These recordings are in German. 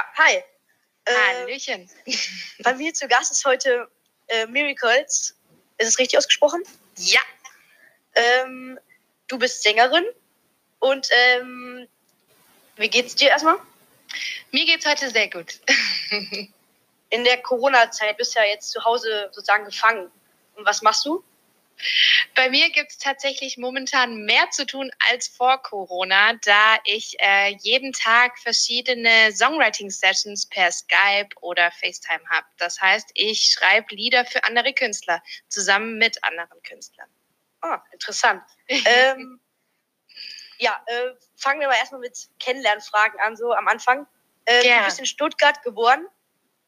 Ja, hi. Äh, Hallöchen. Bei mir zu Gast ist heute äh, Miracles. Ist es richtig ausgesprochen? Ja. Ähm, du bist Sängerin und ähm, wie geht's dir erstmal? Mir geht's heute sehr gut. In der Corona-Zeit bist du ja jetzt zu Hause sozusagen gefangen. Und was machst du? Bei mir gibt es tatsächlich momentan mehr zu tun als vor Corona, da ich äh, jeden Tag verschiedene Songwriting-Sessions per Skype oder FaceTime habe. Das heißt, ich schreibe Lieder für andere Künstler zusammen mit anderen Künstlern. Ah, interessant. ähm, ja, äh, fangen wir mal erstmal mit Kennenlernfragen an, so am Anfang. Äh, du bist in Stuttgart geboren.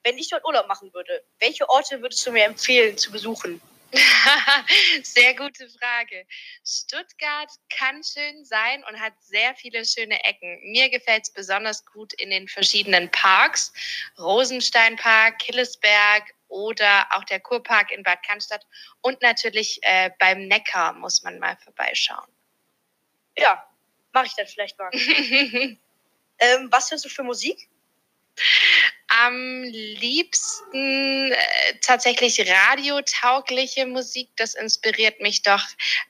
Wenn ich dort Urlaub machen würde, welche Orte würdest du mir empfehlen zu besuchen? sehr gute Frage. Stuttgart kann schön sein und hat sehr viele schöne Ecken. Mir gefällt es besonders gut in den verschiedenen Parks. Rosensteinpark, Killesberg oder auch der Kurpark in Bad Cannstatt. Und natürlich äh, beim Neckar muss man mal vorbeischauen. Ja, mache ich dann vielleicht mal. ähm, was hörst du für Musik? Am liebsten äh, tatsächlich radiotaugliche Musik. Das inspiriert mich doch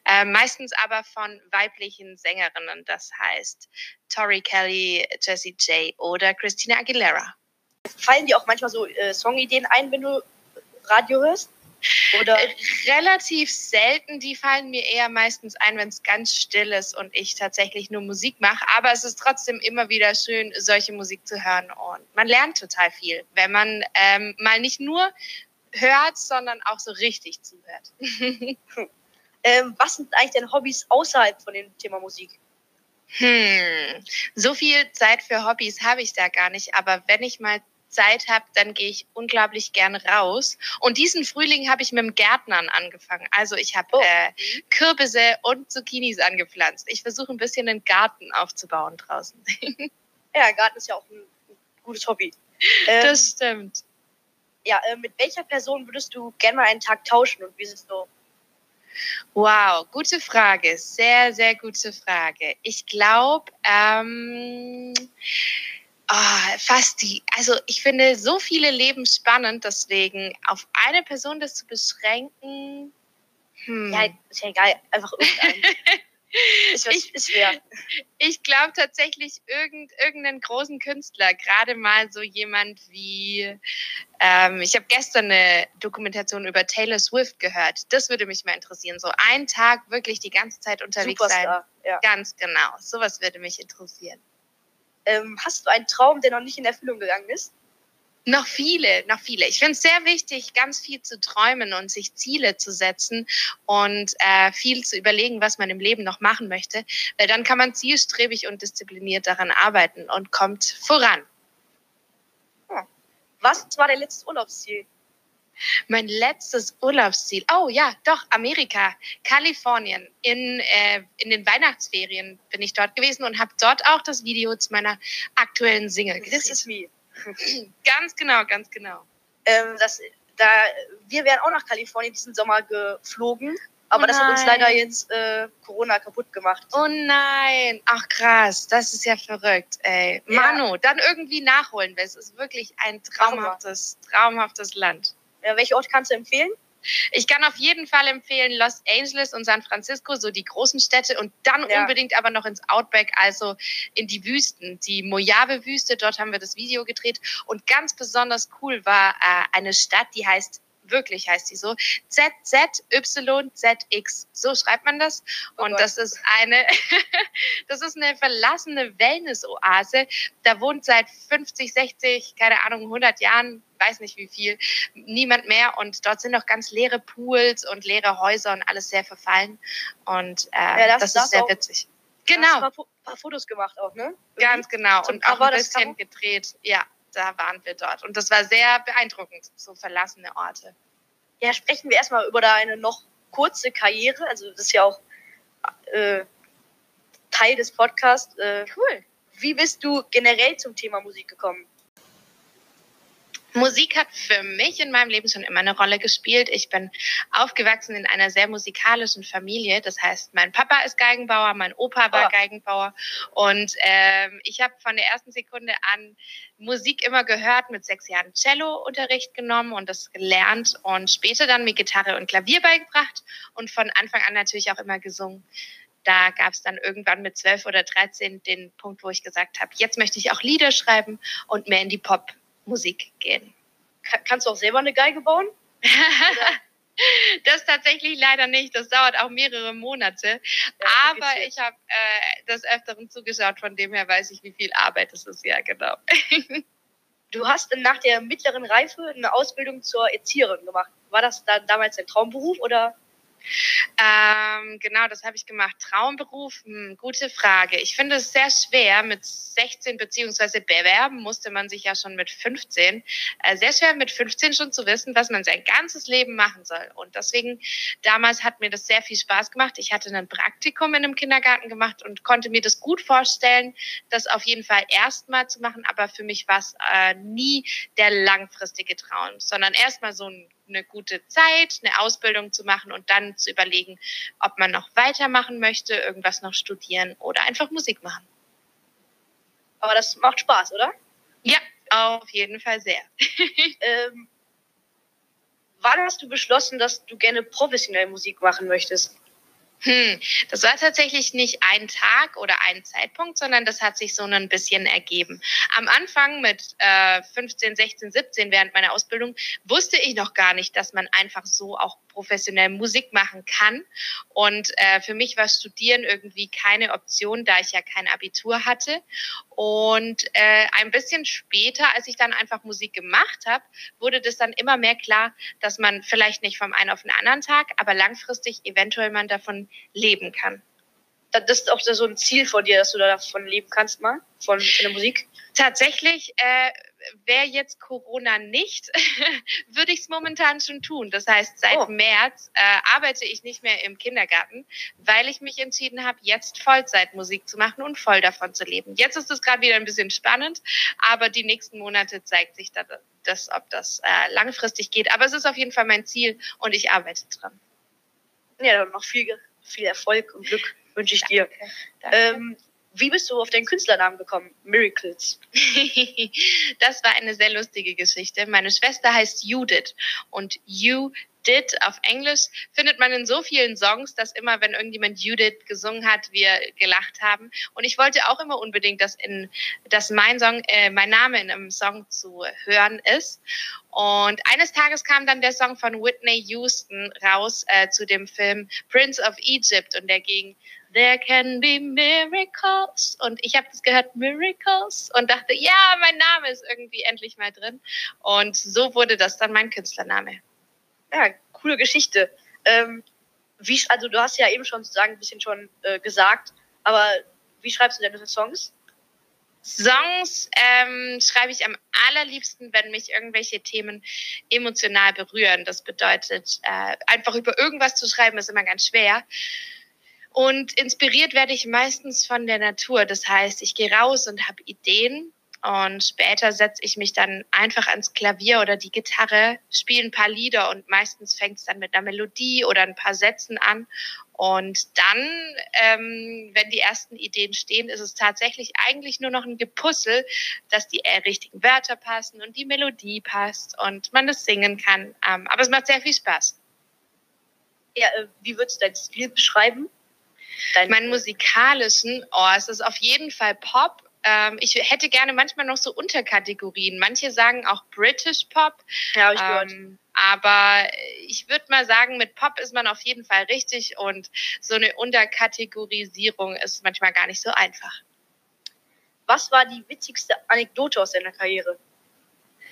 äh, meistens aber von weiblichen Sängerinnen. Das heißt Tori Kelly, Jessie J oder Christina Aguilera. Fallen dir auch manchmal so äh, Songideen ein, wenn du Radio hörst? Oder? Äh, relativ selten. Die fallen mir eher meistens ein, wenn es ganz still ist und ich tatsächlich nur Musik mache. Aber es ist trotzdem immer wieder schön, solche Musik zu hören. Und man lernt total viel, wenn man ähm, mal nicht nur hört, sondern auch so richtig zuhört. ähm, was sind eigentlich deine Hobbys außerhalb von dem Thema Musik? Hm, so viel Zeit für Hobbys habe ich da gar nicht. Aber wenn ich mal Zeit habe, dann gehe ich unglaublich gern raus. Und diesen Frühling habe ich mit dem Gärtnern angefangen. Also ich habe oh. äh, Kürbisse und Zucchinis angepflanzt. Ich versuche ein bisschen einen Garten aufzubauen draußen. ja, Garten ist ja auch ein gutes Hobby. Ähm, das stimmt. Ja, äh, mit welcher Person würdest du gerne mal einen Tag tauschen und wie ist es so? Wow, gute Frage. Sehr, sehr gute Frage. Ich glaube, ähm, Oh, fast die. Also ich finde so viele Leben spannend, deswegen auf eine Person das zu beschränken. Hm. Ja, ist ja egal, einfach irgendeinen. ist, ich, ist Ich glaube tatsächlich irgend, irgendeinen großen Künstler, gerade mal so jemand wie, ähm, ich habe gestern eine Dokumentation über Taylor Swift gehört. Das würde mich mal interessieren. So einen Tag wirklich die ganze Zeit unterwegs Superstar, sein. Ja. Ganz genau. Sowas würde mich interessieren. Ähm, hast du einen Traum, der noch nicht in Erfüllung gegangen ist? Noch viele, noch viele. Ich finde es sehr wichtig, ganz viel zu träumen und sich Ziele zu setzen und äh, viel zu überlegen, was man im Leben noch machen möchte, weil dann kann man zielstrebig und diszipliniert daran arbeiten und kommt voran. Hm. Was war dein letztes Urlaubsziel? Mein letztes Urlaubsziel. Oh ja, doch, Amerika, Kalifornien. In, äh, in den Weihnachtsferien bin ich dort gewesen und habe dort auch das Video zu meiner aktuellen Single gesehen. This is me. ganz genau, ganz genau. Ähm, das, da, wir wären auch nach Kalifornien diesen Sommer geflogen. Aber oh das hat uns leider jetzt äh, Corona kaputt gemacht. Oh nein. Ach krass, das ist ja verrückt, ey. Ja. Manu, dann irgendwie nachholen. Es ist wirklich ein traumhaftes, traumhaftes Land. Ja, welche Orte kannst du empfehlen? Ich kann auf jeden Fall empfehlen Los Angeles und San Francisco, so die großen Städte und dann ja. unbedingt aber noch ins Outback, also in die Wüsten, die Mojave-Wüste. Dort haben wir das Video gedreht und ganz besonders cool war äh, eine Stadt, die heißt wirklich heißt sie so, ZZYZX. So schreibt man das. Oh und das ist eine, das ist eine verlassene Wellness-Oase. Da wohnt seit 50, 60, keine Ahnung, 100 Jahren, weiß nicht wie viel, niemand mehr. Und dort sind noch ganz leere Pools und leere Häuser und alles sehr verfallen. Und äh, ja, das, das, ist sehr witzig. Genau. Ein paar Fotos gemacht auch, ne? Ganz genau. Zum und auch ein bisschen gedreht. Ja, da waren wir dort. Und das war sehr beeindruckend, so verlassene Orte. Ja, sprechen wir erstmal über deine noch kurze Karriere. Also das ist ja auch äh, Teil des Podcasts. Äh, cool. Wie bist du generell zum Thema Musik gekommen? Musik hat für mich in meinem Leben schon immer eine Rolle gespielt. Ich bin aufgewachsen in einer sehr musikalischen Familie. Das heißt, mein Papa ist Geigenbauer, mein Opa war oh. Geigenbauer. Und ähm, ich habe von der ersten Sekunde an Musik immer gehört, mit sechs Jahren Cello-Unterricht genommen und das gelernt und später dann mir Gitarre und Klavier beigebracht und von Anfang an natürlich auch immer gesungen da gab es dann irgendwann mit zwölf oder dreizehn den Punkt, wo ich gesagt habe, jetzt möchte ich auch Lieder schreiben und mehr in die Pop Musik gehen. kannst du auch selber eine Geige bauen? das tatsächlich leider nicht. Das dauert auch mehrere Monate. Ja, Aber ich habe äh, des Öfteren zugeschaut, von dem her weiß ich, wie viel Arbeit es ist. Ja, genau. du hast nach der mittleren Reife eine Ausbildung zur Erzieherin gemacht. War das dann damals dein Traumberuf oder? Ähm, genau, das habe ich gemacht. Traumberuf, hm, gute Frage. Ich finde es sehr schwer mit 16 beziehungsweise bewerben musste man sich ja schon mit 15. Äh, sehr schwer mit 15 schon zu wissen, was man sein ganzes Leben machen soll. Und deswegen damals hat mir das sehr viel Spaß gemacht. Ich hatte ein Praktikum in einem Kindergarten gemacht und konnte mir das gut vorstellen, das auf jeden Fall erstmal zu machen. Aber für mich war es äh, nie der langfristige Traum, sondern erstmal so ein eine gute Zeit, eine Ausbildung zu machen und dann zu überlegen, ob man noch weitermachen möchte, irgendwas noch studieren oder einfach Musik machen. Aber das macht Spaß, oder? Ja, auf jeden Fall sehr. ähm, wann hast du beschlossen, dass du gerne professionell Musik machen möchtest? Hm, das war tatsächlich nicht ein Tag oder ein Zeitpunkt, sondern das hat sich so ein bisschen ergeben. Am Anfang mit äh, 15, 16, 17 während meiner Ausbildung wusste ich noch gar nicht, dass man einfach so auch professionell Musik machen kann. Und äh, für mich war Studieren irgendwie keine Option, da ich ja kein Abitur hatte. Und äh, ein bisschen später, als ich dann einfach Musik gemacht habe, wurde das dann immer mehr klar, dass man vielleicht nicht vom einen auf den anderen Tag, aber langfristig eventuell man davon leben kann. Das ist auch so ein Ziel von dir, dass du davon leben kannst, mal, von, von der Musik? Tatsächlich äh, wäre jetzt Corona nicht, würde ich es momentan schon tun. Das heißt, seit oh. März äh, arbeite ich nicht mehr im Kindergarten, weil ich mich entschieden habe, jetzt Vollzeit Musik zu machen und voll davon zu leben. Jetzt ist es gerade wieder ein bisschen spannend, aber die nächsten Monate zeigt sich dann, das, ob das äh, langfristig geht. Aber es ist auf jeden Fall mein Ziel und ich arbeite dran. Ja, noch viel, viel Erfolg und Glück wünsche ich dir. Danke. Ähm, wie bist du auf deinen Künstlernamen gekommen? Miracles. das war eine sehr lustige Geschichte. Meine Schwester heißt Judith und You Did auf Englisch findet man in so vielen Songs, dass immer, wenn irgendjemand Judith gesungen hat, wir gelacht haben. Und ich wollte auch immer unbedingt, dass, in, dass mein Song, äh, mein Name in einem Song zu hören ist. Und eines Tages kam dann der Song von Whitney Houston raus äh, zu dem Film Prince of Egypt und der ging There can be miracles. Und ich habe das gehört, Miracles, und dachte, ja, mein Name ist irgendwie endlich mal drin. Und so wurde das dann mein Künstlername. Ja, coole Geschichte. Ähm, wie, also du hast ja eben schon sozusagen ein bisschen schon äh, gesagt, aber wie schreibst du deine Songs? Songs ähm, schreibe ich am allerliebsten, wenn mich irgendwelche Themen emotional berühren. Das bedeutet, äh, einfach über irgendwas zu schreiben, ist immer ganz schwer. Und inspiriert werde ich meistens von der Natur. Das heißt, ich gehe raus und habe Ideen und später setze ich mich dann einfach ans Klavier oder die Gitarre, spiele ein paar Lieder und meistens fängt es dann mit einer Melodie oder ein paar Sätzen an. Und dann, ähm, wenn die ersten Ideen stehen, ist es tatsächlich eigentlich nur noch ein Gepuzzle, dass die äh, richtigen Wörter passen und die Melodie passt und man das singen kann. Ähm, aber es macht sehr viel Spaß. Ja, äh, wie würdest du dein Stil beschreiben? Dein Meinen musikalischen, oh, es ist auf jeden Fall Pop. Ähm, ich hätte gerne manchmal noch so Unterkategorien. Manche sagen auch British Pop. Ja, ich gehört. Ähm, aber ich würde mal sagen, mit Pop ist man auf jeden Fall richtig und so eine Unterkategorisierung ist manchmal gar nicht so einfach. Was war die witzigste Anekdote aus deiner Karriere?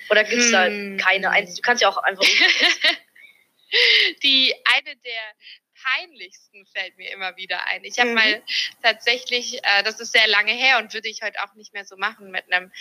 Oder gibt es hm. da keine? Du kannst ja auch einfach. die eine der peinlichsten fällt mir immer wieder ein. Ich habe mhm. mal tatsächlich, äh, das ist sehr lange her und würde ich heute auch nicht mehr so machen, mit einem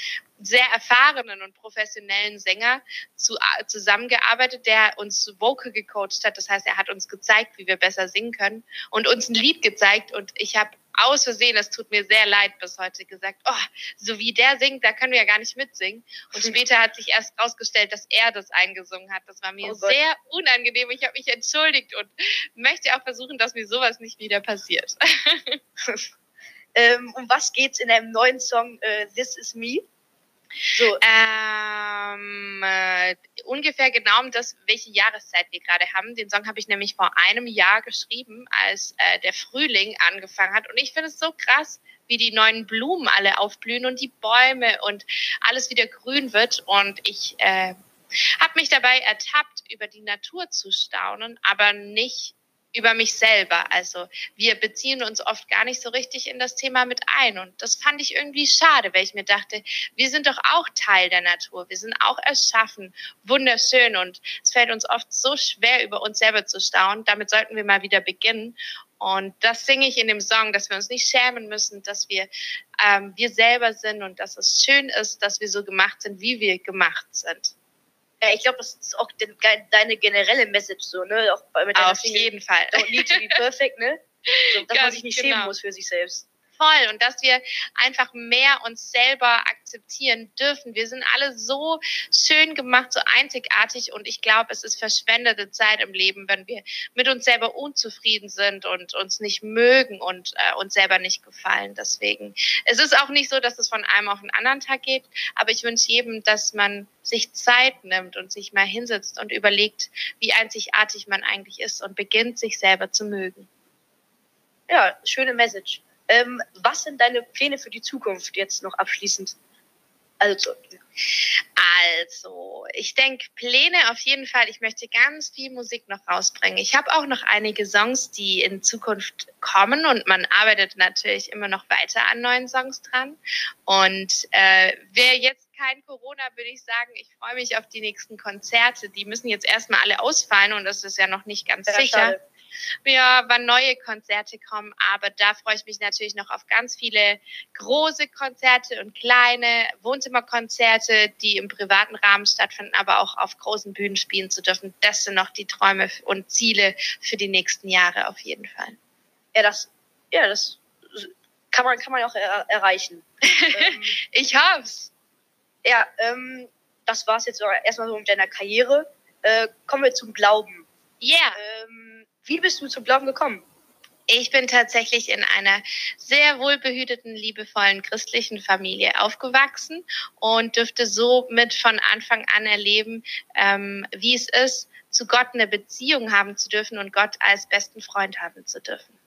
sehr erfahrenen und professionellen Sänger zu, zusammengearbeitet, der uns Vocal gecoacht hat. Das heißt, er hat uns gezeigt, wie wir besser singen können und uns ein Lied gezeigt und ich habe aus Versehen, es tut mir sehr leid bis heute, gesagt, oh, so wie der singt, da können wir ja gar nicht mitsingen. Und später hat sich erst rausgestellt, dass er das eingesungen hat. Das war mir oh sehr unangenehm. Ich habe mich entschuldigt und möchte auch versuchen, dass mir sowas nicht wieder passiert. ähm, um was geht's in einem neuen Song äh, This Is Me? So. Ähm, äh, ungefähr genau um das, welche Jahreszeit wir gerade haben. Den Song habe ich nämlich vor einem Jahr geschrieben, als äh, der Frühling angefangen hat. Und ich finde es so krass, wie die neuen Blumen alle aufblühen und die Bäume und alles wieder grün wird. Und ich äh, habe mich dabei ertappt, über die Natur zu staunen, aber nicht über mich selber. Also wir beziehen uns oft gar nicht so richtig in das Thema mit ein. Und das fand ich irgendwie schade, weil ich mir dachte, wir sind doch auch Teil der Natur. Wir sind auch erschaffen, wunderschön. Und es fällt uns oft so schwer, über uns selber zu staunen. Damit sollten wir mal wieder beginnen. Und das singe ich in dem Song, dass wir uns nicht schämen müssen, dass wir ähm, wir selber sind und dass es schön ist, dass wir so gemacht sind, wie wir gemacht sind. Ja, ich glaube, das ist auch den, deine generelle Message so, ne? Auch mit Auf Single, jeden Fall. Don't need to be perfect, ne? So, dass man sich nicht genau. schämen muss für sich selbst voll und dass wir einfach mehr uns selber akzeptieren dürfen. Wir sind alle so schön gemacht, so einzigartig und ich glaube, es ist verschwendete Zeit im Leben, wenn wir mit uns selber unzufrieden sind und uns nicht mögen und äh, uns selber nicht gefallen. Deswegen, es ist auch nicht so, dass es von einem auf den anderen Tag geht, aber ich wünsche jedem, dass man sich Zeit nimmt und sich mal hinsetzt und überlegt, wie einzigartig man eigentlich ist und beginnt, sich selber zu mögen. Ja, schöne Message. Ähm, was sind deine Pläne für die Zukunft jetzt noch abschließend? Also, also ich denke, Pläne auf jeden Fall. Ich möchte ganz viel Musik noch rausbringen. Ich habe auch noch einige Songs, die in Zukunft kommen und man arbeitet natürlich immer noch weiter an neuen Songs dran. Und äh, wer jetzt kein Corona, würde ich sagen, ich freue mich auf die nächsten Konzerte. Die müssen jetzt erstmal alle ausfallen und das ist ja noch nicht ganz ja, sicher. Schade ja, wann neue Konzerte kommen. Aber da freue ich mich natürlich noch auf ganz viele große Konzerte und kleine Wohnzimmerkonzerte, die im privaten Rahmen stattfinden, aber auch auf großen Bühnen spielen zu dürfen. Das sind noch die Träume und Ziele für die nächsten Jahre auf jeden Fall. Ja, das, ja, das kann man, kann man auch er erreichen. ähm, ich hab's. Ja, ähm, das war's jetzt erstmal so mit deiner Karriere. Äh, kommen wir zum Glauben. Ja. Yeah. Ähm, wie bist du zum Glauben gekommen? Ich bin tatsächlich in einer sehr wohlbehüteten, liebevollen christlichen Familie aufgewachsen und dürfte somit von Anfang an erleben, ähm, wie es ist, zu Gott eine Beziehung haben zu dürfen und Gott als besten Freund haben zu dürfen.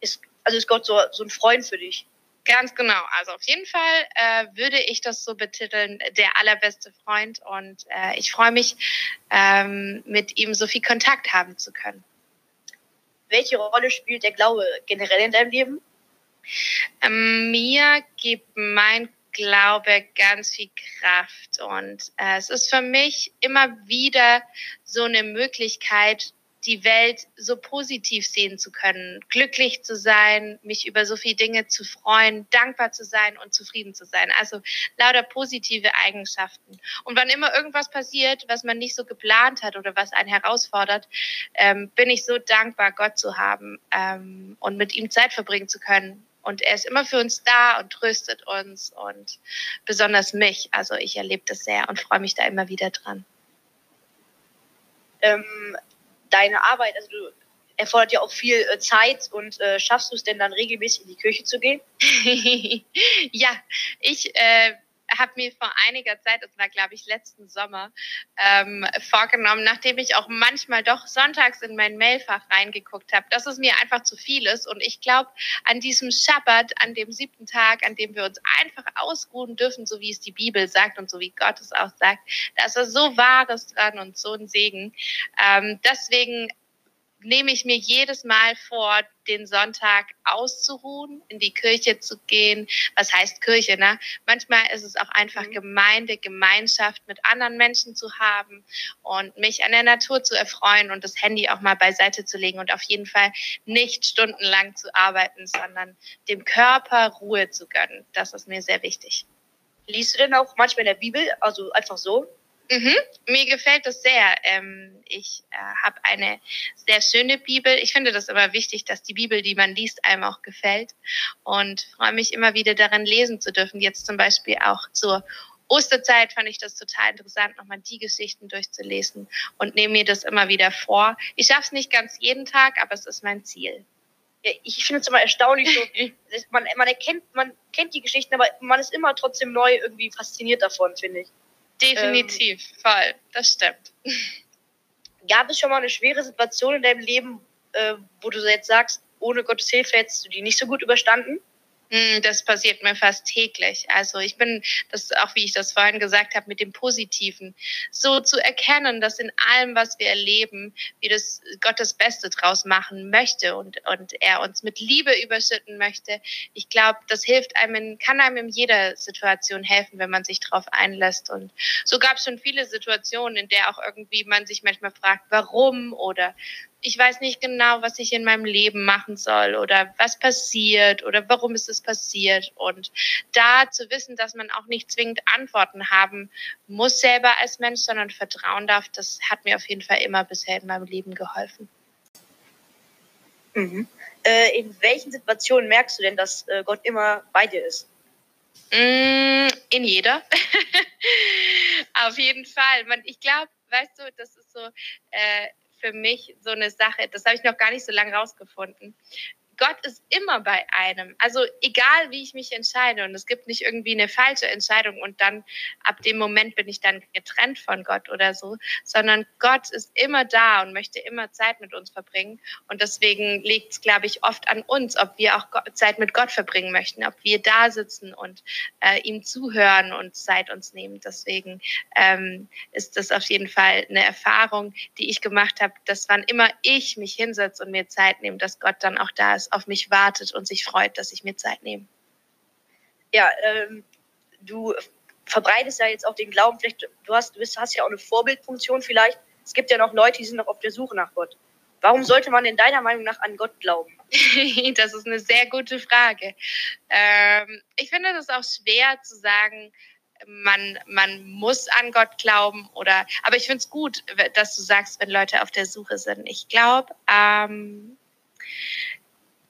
Ist, also ist Gott so, so ein Freund für dich? Ganz genau. Also auf jeden Fall äh, würde ich das so betiteln, der allerbeste Freund. Und äh, ich freue mich, ähm, mit ihm so viel Kontakt haben zu können welche Rolle spielt der Glaube generell in deinem Leben? Ähm, mir gibt mein Glaube ganz viel Kraft und äh, es ist für mich immer wieder so eine Möglichkeit, die Welt so positiv sehen zu können, glücklich zu sein, mich über so viele Dinge zu freuen, dankbar zu sein und zufrieden zu sein. Also lauter positive Eigenschaften. Und wann immer irgendwas passiert, was man nicht so geplant hat oder was einen herausfordert, ähm, bin ich so dankbar, Gott zu haben ähm, und mit ihm Zeit verbringen zu können. Und er ist immer für uns da und tröstet uns und besonders mich. Also ich erlebe das sehr und freue mich da immer wieder dran. Ähm, deine Arbeit, also du erfordert ja auch viel äh, Zeit und äh, schaffst du es denn dann regelmäßig in die Kirche zu gehen? ja, ich äh, habe mir vor einiger Zeit, das war glaube ich letzten Sommer, ähm, vorgenommen, nachdem ich auch manchmal doch sonntags in mein Mailfach reingeguckt habe, dass es mir einfach zu viel ist. Und ich glaube, an diesem Schabbat, an dem siebten Tag, an dem wir uns einfach ausruhen dürfen, so wie es die Bibel sagt und so wie Gott es auch sagt, da ist so Wahres dran und so ein Segen. Ähm, deswegen nehme ich mir jedes Mal vor, den Sonntag auszuruhen, in die Kirche zu gehen. Was heißt Kirche? Ne? Manchmal ist es auch einfach mhm. Gemeinde, Gemeinschaft mit anderen Menschen zu haben und mich an der Natur zu erfreuen und das Handy auch mal beiseite zu legen und auf jeden Fall nicht stundenlang zu arbeiten, sondern dem Körper Ruhe zu gönnen. Das ist mir sehr wichtig. Liest du denn auch manchmal in der Bibel, also einfach so? Mhm, mir gefällt das sehr. Ähm, ich äh, habe eine sehr schöne Bibel. Ich finde das immer wichtig, dass die Bibel, die man liest, einem auch gefällt. Und freue mich immer wieder darin lesen zu dürfen. Jetzt zum Beispiel auch zur Osterzeit fand ich das total interessant, nochmal die Geschichten durchzulesen und nehme mir das immer wieder vor. Ich schaffe es nicht ganz jeden Tag, aber es ist mein Ziel. Ja, ich finde es immer erstaunlich, so, man, man erkennt, man kennt die Geschichten, aber man ist immer trotzdem neu irgendwie fasziniert davon, finde ich. Definitiv, ähm, voll, das stimmt. Gab es schon mal eine schwere Situation in deinem Leben, äh, wo du jetzt sagst, ohne Gottes Hilfe hättest du die nicht so gut überstanden? Hm, das passiert mir fast täglich. Also ich bin, das auch wie ich das vorhin gesagt habe, mit dem Positiven, so zu erkennen, dass in allem, was wir erleben, wir das Gott das Beste draus machen möchte und, und er uns mit Liebe überschütten möchte. Ich glaube, das hilft einem, in, kann einem in jeder Situation helfen, wenn man sich darauf einlässt. Und so gab es schon viele Situationen, in der auch irgendwie man sich manchmal fragt, warum oder ich weiß nicht genau, was ich in meinem Leben machen soll oder was passiert oder warum ist es passiert. Und da zu wissen, dass man auch nicht zwingend Antworten haben muss selber als Mensch, sondern vertrauen darf, das hat mir auf jeden Fall immer bisher in meinem Leben geholfen. Mhm. Äh, in welchen Situationen merkst du denn, dass äh, Gott immer bei dir ist? Mm, in jeder. auf jeden Fall. Man, ich glaube, weißt du, das ist so, äh, für mich so eine Sache, das habe ich noch gar nicht so lange rausgefunden. Gott ist immer bei einem. Also egal, wie ich mich entscheide. Und es gibt nicht irgendwie eine falsche Entscheidung und dann ab dem Moment bin ich dann getrennt von Gott oder so, sondern Gott ist immer da und möchte immer Zeit mit uns verbringen. Und deswegen liegt es, glaube ich, oft an uns, ob wir auch Zeit mit Gott verbringen möchten, ob wir da sitzen und äh, ihm zuhören und Zeit uns nehmen. Deswegen ähm, ist das auf jeden Fall eine Erfahrung, die ich gemacht habe, dass wann immer ich mich hinsetze und mir Zeit nehme, dass Gott dann auch da ist auf mich wartet und sich freut, dass ich mir Zeit nehme. Ja, ähm, du verbreitest ja jetzt auch den Glauben, vielleicht, du hast, du hast ja auch eine Vorbildfunktion vielleicht. Es gibt ja noch Leute, die sind noch auf der Suche nach Gott. Warum sollte man in deiner Meinung nach an Gott glauben? das ist eine sehr gute Frage. Ähm, ich finde das auch schwer zu sagen, man, man muss an Gott glauben oder, aber ich finde es gut, dass du sagst, wenn Leute auf der Suche sind. Ich glaube, ähm,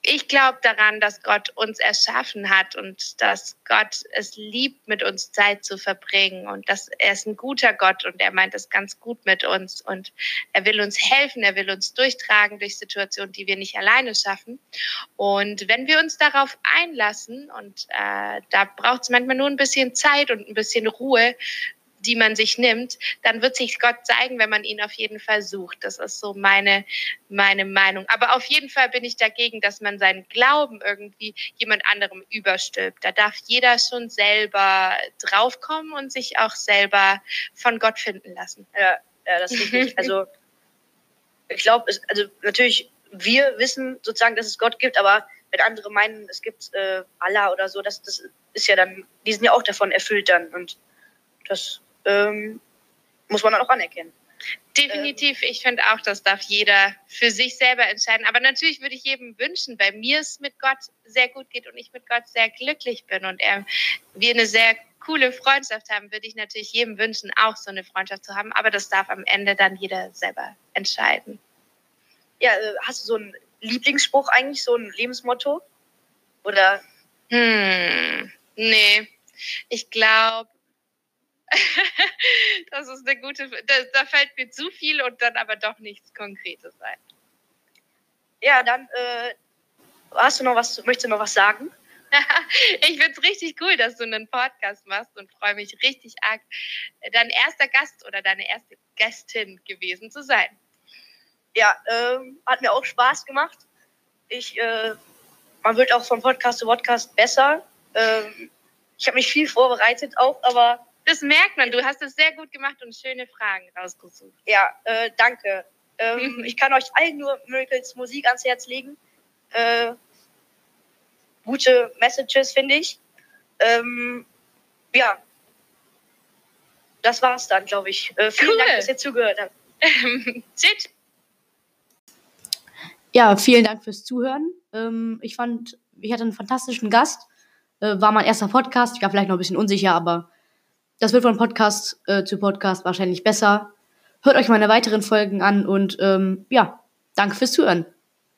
ich glaube daran, dass Gott uns erschaffen hat und dass Gott es liebt, mit uns Zeit zu verbringen und dass er ist ein guter Gott und er meint es ganz gut mit uns und er will uns helfen, er will uns durchtragen durch Situationen, die wir nicht alleine schaffen. Und wenn wir uns darauf einlassen und äh, da braucht es manchmal nur ein bisschen Zeit und ein bisschen Ruhe, die man sich nimmt, dann wird sich Gott zeigen, wenn man ihn auf jeden Fall sucht. Das ist so meine, meine Meinung. Aber auf jeden Fall bin ich dagegen, dass man seinen Glauben irgendwie jemand anderem überstülpt. Da darf jeder schon selber draufkommen und sich auch selber von Gott finden lassen. Ja, ja das ist richtig. also ich glaube, also natürlich, wir wissen sozusagen, dass es Gott gibt, aber wenn andere meinen, es gibt äh, Allah oder so, das, das ist ja dann, die sind ja auch davon erfüllt dann. Und das ähm, muss man dann auch anerkennen. Definitiv, ich finde auch, das darf jeder für sich selber entscheiden. Aber natürlich würde ich jedem wünschen, weil mir es mit Gott sehr gut geht und ich mit Gott sehr glücklich bin und er, wir eine sehr coole Freundschaft haben, würde ich natürlich jedem wünschen, auch so eine Freundschaft zu haben. Aber das darf am Ende dann jeder selber entscheiden. Ja, äh, hast du so einen Lieblingsspruch eigentlich, so ein Lebensmotto? Oder? Hm, nee. Ich glaube, das ist eine gute, da, da, fällt mir zu viel und dann aber doch nichts Konkretes ein. Ja, dann äh, hast du noch was, möchtest du noch was sagen? ich finde es richtig cool, dass du einen Podcast machst und freue mich richtig arg, dein erster Gast oder deine erste Gästin gewesen zu sein. Ja, ähm, hat mir auch Spaß gemacht. Ich, äh, man wird auch von Podcast zu Podcast besser. Ähm, ich habe mich viel vorbereitet auch, aber das merkt man. Du hast es sehr gut gemacht und schöne Fragen rausgesucht. Ja, äh, danke. Ähm, ich kann euch allen nur Miracles Musik ans Herz legen. Äh, gute Messages, finde ich. Ähm, ja, das war's dann, glaube ich. Äh, vielen cool. Dank, dass ihr zugehört habt. Tschüss. Ja, vielen Dank fürs Zuhören. Ähm, ich fand, ich hatte einen fantastischen Gast. Äh, war mein erster Podcast. Ich war vielleicht noch ein bisschen unsicher, aber das wird von Podcast äh, zu Podcast wahrscheinlich besser. Hört euch meine weiteren Folgen an und ähm, ja, danke fürs Zuhören.